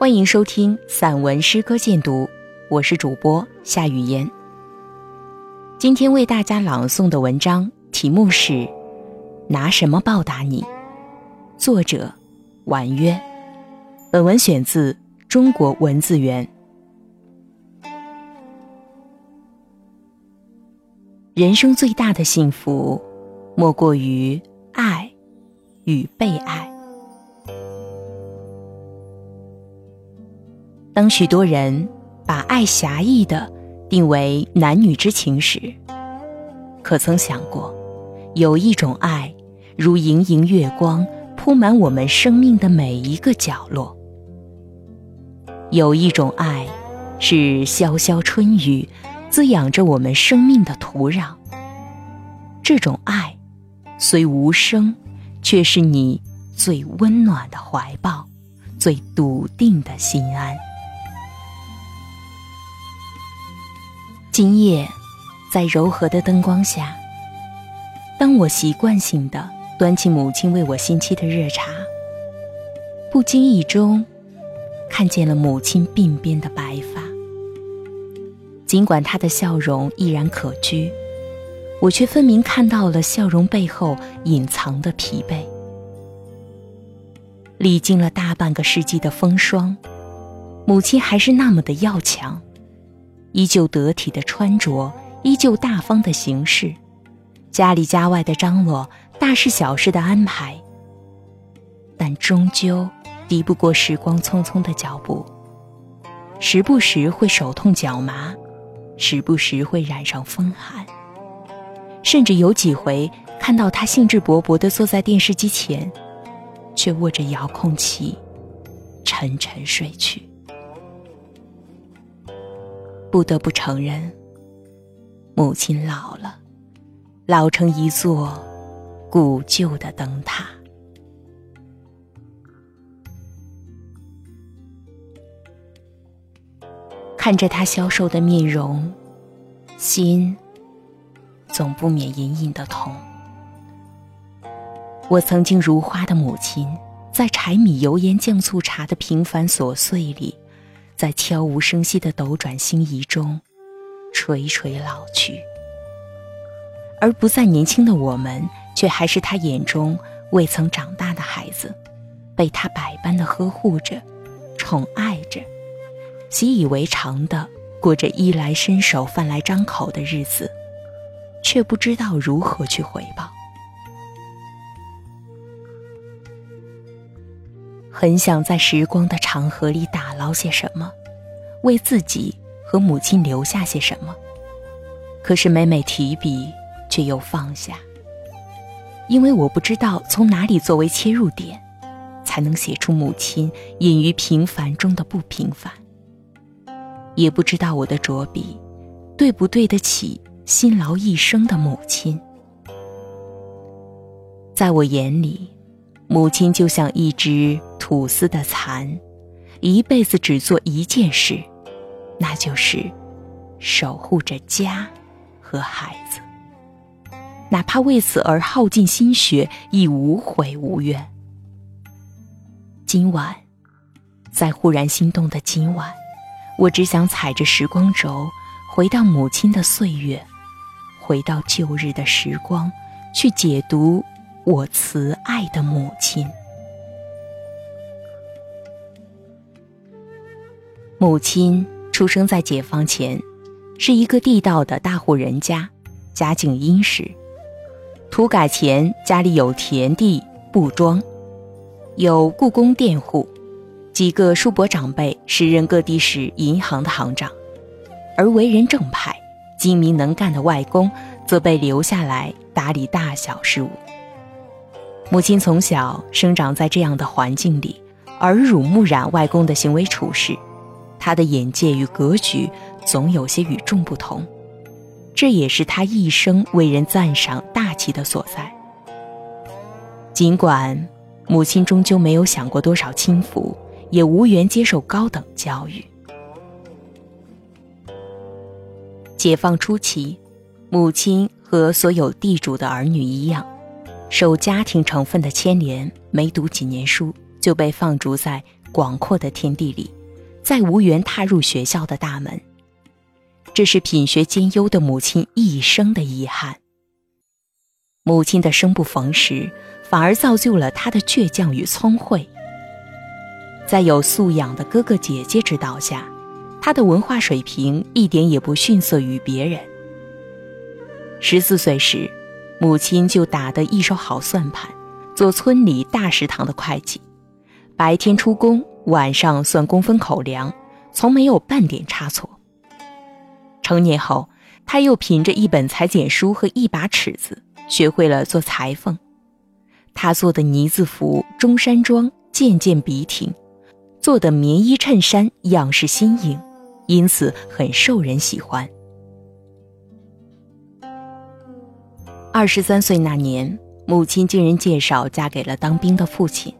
欢迎收听散文诗歌鉴读，我是主播夏雨嫣。今天为大家朗诵的文章题目是《拿什么报答你》，作者婉约。本文选自中国文字源。人生最大的幸福，莫过于爱与被爱。当许多人把爱狭义的定为男女之情时，可曾想过，有一种爱如盈盈月光，铺满我们生命的每一个角落；有一种爱是潇潇春雨，滋养着我们生命的土壤。这种爱虽无声，却是你最温暖的怀抱，最笃定的心安。今夜，在柔和的灯光下，当我习惯性的端起母亲为我新沏的热茶，不经意中看见了母亲鬓边的白发。尽管她的笑容依然可掬，我却分明看到了笑容背后隐藏的疲惫。历经了大半个世纪的风霜，母亲还是那么的要强。依旧得体的穿着，依旧大方的行事，家里家外的张罗，大事小事的安排。但终究敌不过时光匆匆的脚步，时不时会手痛脚麻，时不时会染上风寒，甚至有几回看到他兴致勃勃地坐在电视机前，却握着遥控器，沉沉睡去。不得不承认，母亲老了，老成一座古旧的灯塔。看着她消瘦的面容，心总不免隐隐的痛。我曾经如花的母亲，在柴米油盐酱醋茶的平凡琐碎里。在悄无声息的斗转星移中，垂垂老去。而不再年轻的我们，却还是他眼中未曾长大的孩子，被他百般的呵护着，宠爱着，习以为常的过着衣来伸手、饭来张口的日子，却不知道如何去回报。很想在时光的长河里打捞些什么，为自己和母亲留下些什么。可是每每提笔，却又放下，因为我不知道从哪里作为切入点，才能写出母亲隐于平凡中的不平凡。也不知道我的着笔，对不对得起辛劳一生的母亲。在我眼里，母亲就像一只。吐丝的蚕，一辈子只做一件事，那就是守护着家和孩子。哪怕为此而耗尽心血，亦无悔无怨。今晚，在忽然心动的今晚，我只想踩着时光轴，回到母亲的岁月，回到旧日的时光，去解读我慈爱的母亲。母亲出生在解放前，是一个地道的大户人家，家境殷实。土改前，家里有田地、布庄，有故宫佃户，几个叔伯长辈时任各地市银行的行长，而为人正派、精明能干的外公则被留下来打理大小事务。母亲从小生长在这样的环境里，耳濡目染外公的行为处事。他的眼界与格局总有些与众不同，这也是他一生为人赞赏大气的所在。尽管母亲终究没有享过多少清福，也无缘接受高等教育。解放初期，母亲和所有地主的儿女一样，受家庭成分的牵连，没读几年书就被放逐在广阔的天地里，再无缘踏入学校的大门。这是品学兼优的母亲一生的遗憾。母亲的生不逢时，反而造就了她的倔强与聪慧。在有素养的哥哥姐姐指导下，她的文化水平一点也不逊色于别人。十四岁时，母亲就打得一手好算盘，做村里大食堂的会计，白天出工，晚上算工分口粮，从没有半点差错。成年后，他又凭着一本裁剪书和一把尺子。学会了做裁缝，他做的呢子服、中山装件件笔挺，做的棉衣衬衫样式新颖，因此很受人喜欢。二十三岁那年，母亲经人介绍嫁给了当兵的父亲，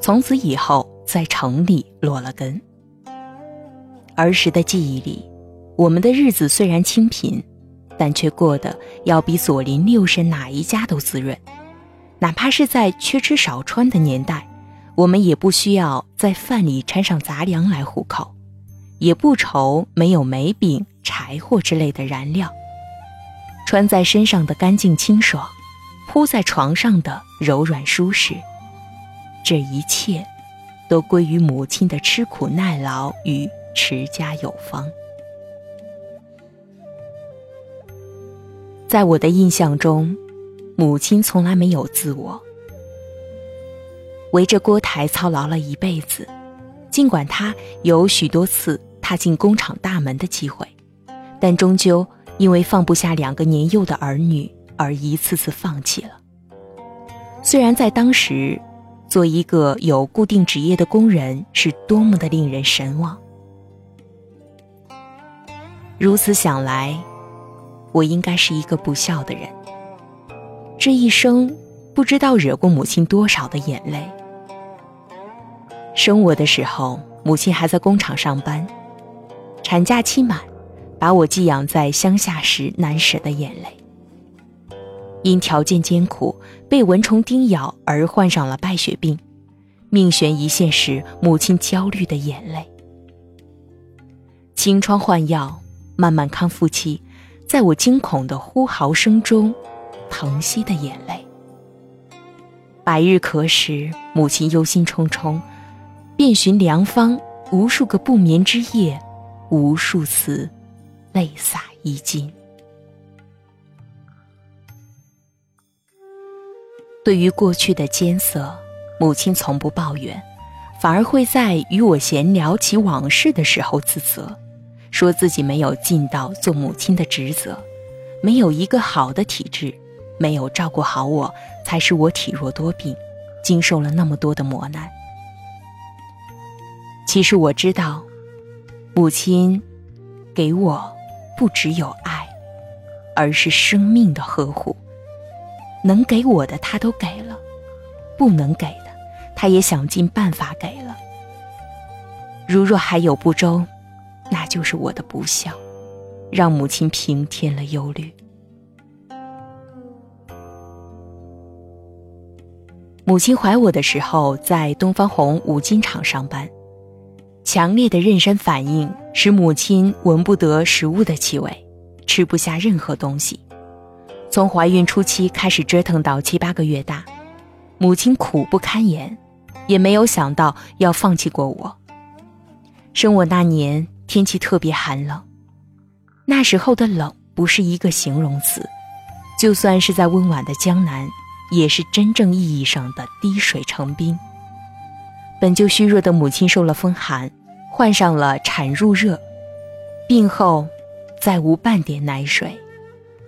从此以后在城里落了根。儿时的记忆里，我们的日子虽然清贫。但却过得要比左邻右舍哪一家都滋润，哪怕是在缺吃少穿的年代，我们也不需要在饭里掺上杂粮来糊口，也不愁没有煤饼、柴火之类的燃料。穿在身上的干净清爽，铺在床上的柔软舒适，这一切，都归于母亲的吃苦耐劳与持家有方。在我的印象中，母亲从来没有自我，围着锅台操劳了一辈子。尽管她有许多次踏进工厂大门的机会，但终究因为放不下两个年幼的儿女而一次次放弃了。虽然在当时，做一个有固定职业的工人是多么的令人神往，如此想来。我应该是一个不孝的人，这一生不知道惹过母亲多少的眼泪。生我的时候，母亲还在工厂上班，产假期满，把我寄养在乡下时难舍的眼泪。因条件艰苦，被蚊虫叮咬而患上了败血病，命悬一线时，母亲焦虑的眼泪。清创换药，慢慢康复期。在我惊恐的呼嚎声中，疼惜的眼泪。百日咳时，母亲忧心忡忡，遍寻良方，无数个不眠之夜，无数次泪洒衣襟。对于过去的艰涩，母亲从不抱怨，反而会在与我闲聊起往事的时候自责。说自己没有尽到做母亲的职责，没有一个好的体质，没有照顾好我，才使我体弱多病，经受了那么多的磨难。其实我知道，母亲给我不只有爱，而是生命的呵护。能给我的，他都给了；不能给的，他也想尽办法给了。如若还有不周，那就是我的不孝，让母亲平添了忧虑。母亲怀我的时候，在东方红五金厂上班，强烈的妊娠反应使母亲闻不得食物的气味，吃不下任何东西。从怀孕初期开始折腾到七八个月大，母亲苦不堪言，也没有想到要放弃过我。生我那年。天气特别寒冷，那时候的冷不是一个形容词，就算是在温婉的江南，也是真正意义上的滴水成冰。本就虚弱的母亲受了风寒，患上了产褥热，病后再无半点奶水，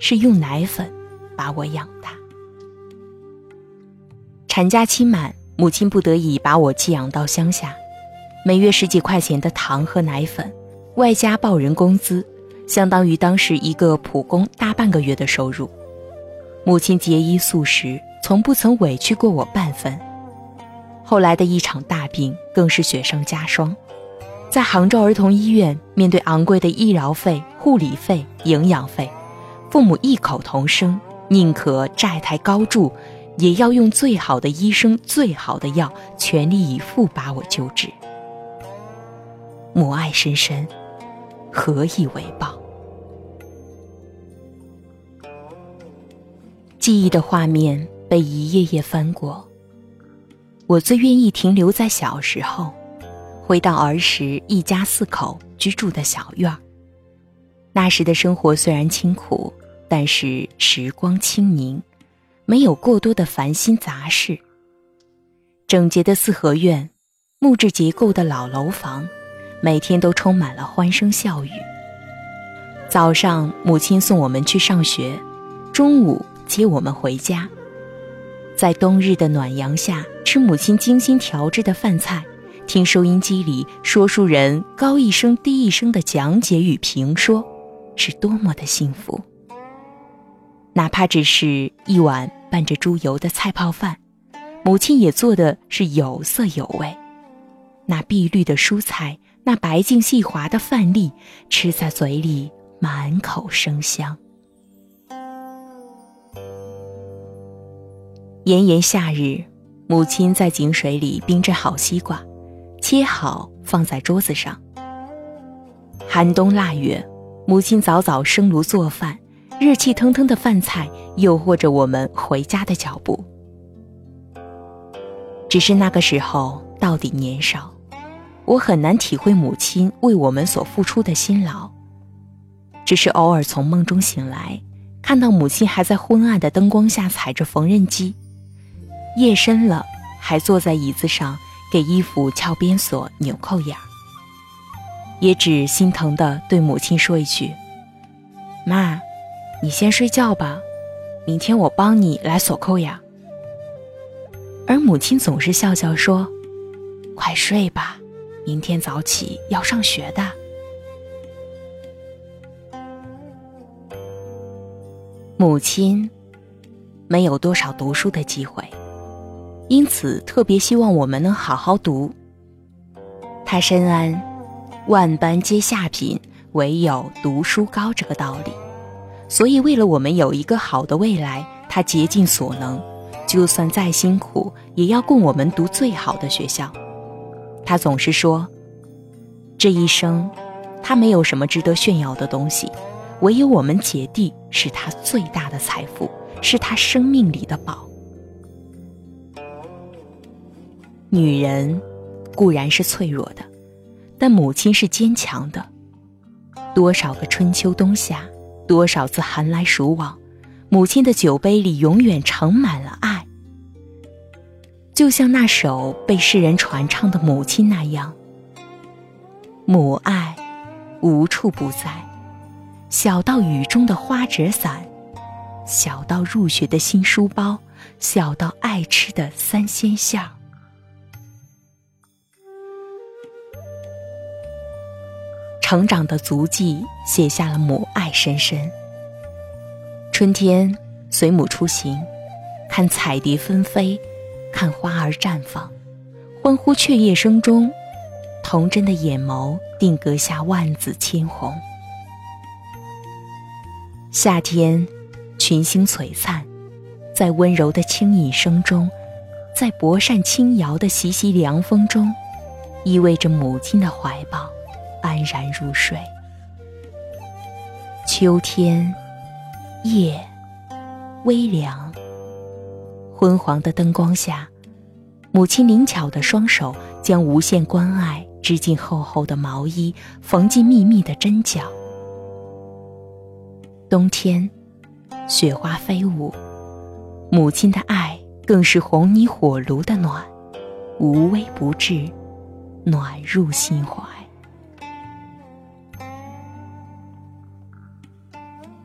是用奶粉把我养大。产假期满，母亲不得已把我寄养到乡下，每月十几块钱的糖和奶粉。外加报人工资，相当于当时一个普工大半个月的收入。母亲节衣素食，从不曾委屈过我半分。后来的一场大病更是雪上加霜，在杭州儿童医院，面对昂贵的医疗费、护理费、营养费，父母异口同声，宁可债台高筑，也要用最好的医生、最好的药，全力以赴把我救治。母爱深深，何以为报？记忆的画面被一页页翻过，我最愿意停留在小时候，回到儿时一家四口居住的小院儿。那时的生活虽然清苦，但是时光清宁，没有过多的烦心杂事。整洁的四合院，木质结构的老楼房，每天都充满了欢声笑语。早上，母亲送我们去上学，中午。接我们回家，在冬日的暖阳下吃母亲精心调制的饭菜，听收音机里说书人高一声低一声的讲解与评说，是多么的幸福。哪怕只是一碗拌着猪油的菜泡饭，母亲也做的是有色有味。那碧绿的蔬菜，那白净细滑的饭粒，吃在嘴里满口生香。炎炎夏日，母亲在井水里冰镇好西瓜，切好放在桌子上。寒冬腊月，母亲早早生炉做饭，热气腾腾的饭菜诱惑着我们回家的脚步。只是那个时候到底年少，我很难体会母亲为我们所付出的辛劳。只是偶尔从梦中醒来，看到母亲还在昏暗的灯光下踩着缝纫机。夜深了，还坐在椅子上给衣服撬边锁、纽扣眼儿，也只心疼的对母亲说一句：“妈，你先睡觉吧，明天我帮你来锁扣呀。”而母亲总是笑笑说：“快睡吧，明天早起要上学的。”母亲没有多少读书的机会。因此，特别希望我们能好好读。他深谙“万般皆下品，唯有读书高”这个道理，所以为了我们有一个好的未来，他竭尽所能，就算再辛苦，也要供我们读最好的学校。他总是说：“这一生，他没有什么值得炫耀的东西，唯有我们姐弟是他最大的财富，是他生命里的宝。”女人固然是脆弱的，但母亲是坚强的。多少个春秋冬夏，多少次寒来暑往，母亲的酒杯里永远盛满了爱。就像那首被世人传唱的《母亲》那样，母爱无处不在，小到雨中的花折伞，小到入学的新书包，小到爱吃的三鲜馅儿。成长的足迹写下了母爱深深。春天随母出行，看彩蝶纷飞，看花儿绽放，欢呼雀跃声中，童真的眼眸定格下万紫千红。夏天，群星璀璨，在温柔的轻吟声中，在薄扇轻摇的习习凉风中，依偎着母亲的怀抱。安然入睡。秋天，夜微凉，昏黄的灯光下，母亲灵巧的双手将无限关爱织进厚厚的毛衣，缝进密密的针脚。冬天，雪花飞舞，母亲的爱更是红泥火炉的暖，无微不至，暖入心怀。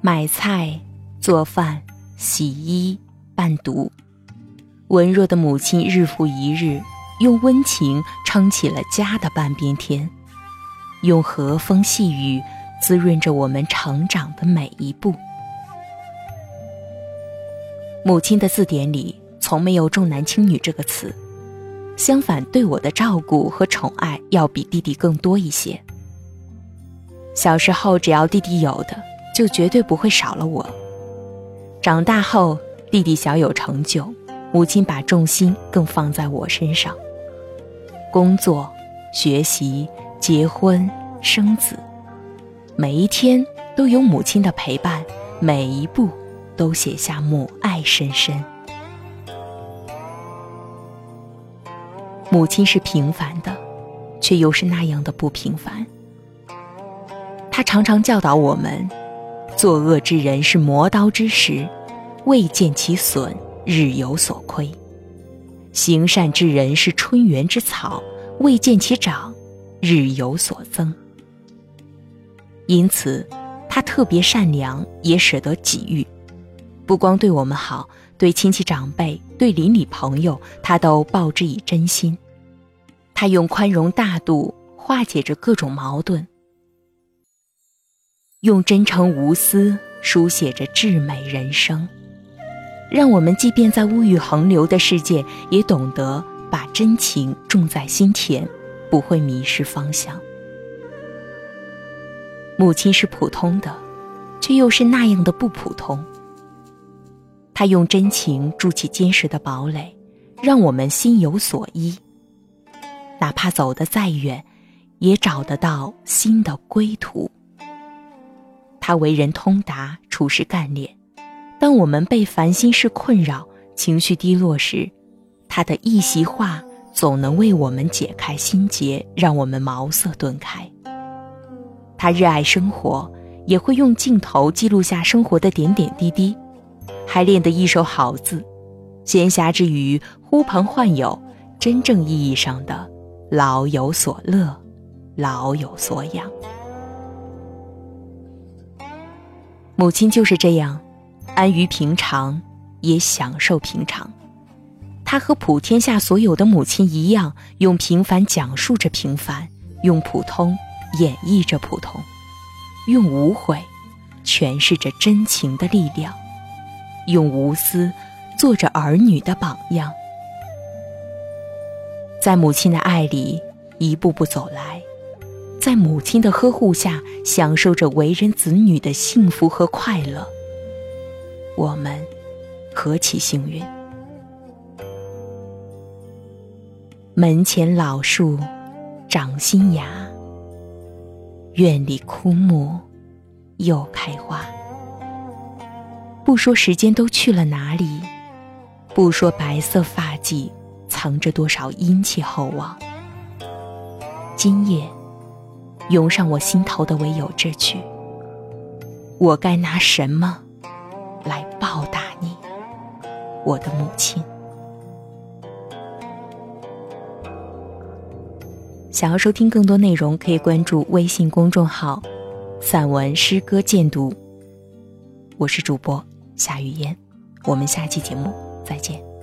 买菜、做饭、洗衣、伴读，文弱的母亲日复一日，用温情撑起了家的半边天，用和风细雨滋润着我们成长的每一步。母亲的字典里从没有重男轻女这个词，相反，对我的照顾和宠爱要比弟弟更多一些。小时候，只要弟弟有的。就绝对不会少了我。长大后，弟弟小有成就，母亲把重心更放在我身上。工作、学习、结婚、生子，每一天都有母亲的陪伴，每一步都写下母爱深深。母亲是平凡的，却又是那样的不平凡。她常常教导我们：作恶之人是磨刀之石，未见其损，日有所亏；行善之人是春园之草，未见其长，日有所增。因此，他特别善良，也舍得给予，不光对我们好。对亲戚长辈、对邻里朋友，他都报之以真心。他用宽容大度化解着各种矛盾，用真诚无私书写着至美人生，让我们即便在物欲横流的世界，也懂得把真情种在心田，不会迷失方向。母亲是普通的，却又是那样的不普通。他用真情筑起坚实的堡垒，让我们心有所依。哪怕走得再远，也找得到新的归途。他为人通达，处事干练。当我们被烦心事困扰、情绪低落时，他的一席话总能为我们解开心结，让我们茅塞顿开。他热爱生活，也会用镜头记录下生活的点点滴滴。还练得一手好字，闲暇之余呼朋唤友，真正意义上的老有所乐，老有所养。母亲就是这样，安于平常，也享受平常。她和普天下所有的母亲一样，用平凡讲述着平凡，用普通演绎着普通，用无悔诠释着真情的力量。用无私做着儿女的榜样，在母亲的爱里一步步走来，在母亲的呵护下享受着为人子女的幸福和快乐。我们何其幸运！门前老树长新芽，院里枯木又开花。不说时间都去了哪里，不说白色发髻藏着多少殷切厚望。今夜，涌上我心头的唯有这句：我该拿什么来报答你，我的母亲？想要收听更多内容，可以关注微信公众号“散文诗歌鉴读”。我是主播。夏雨嫣，我们下期节目再见。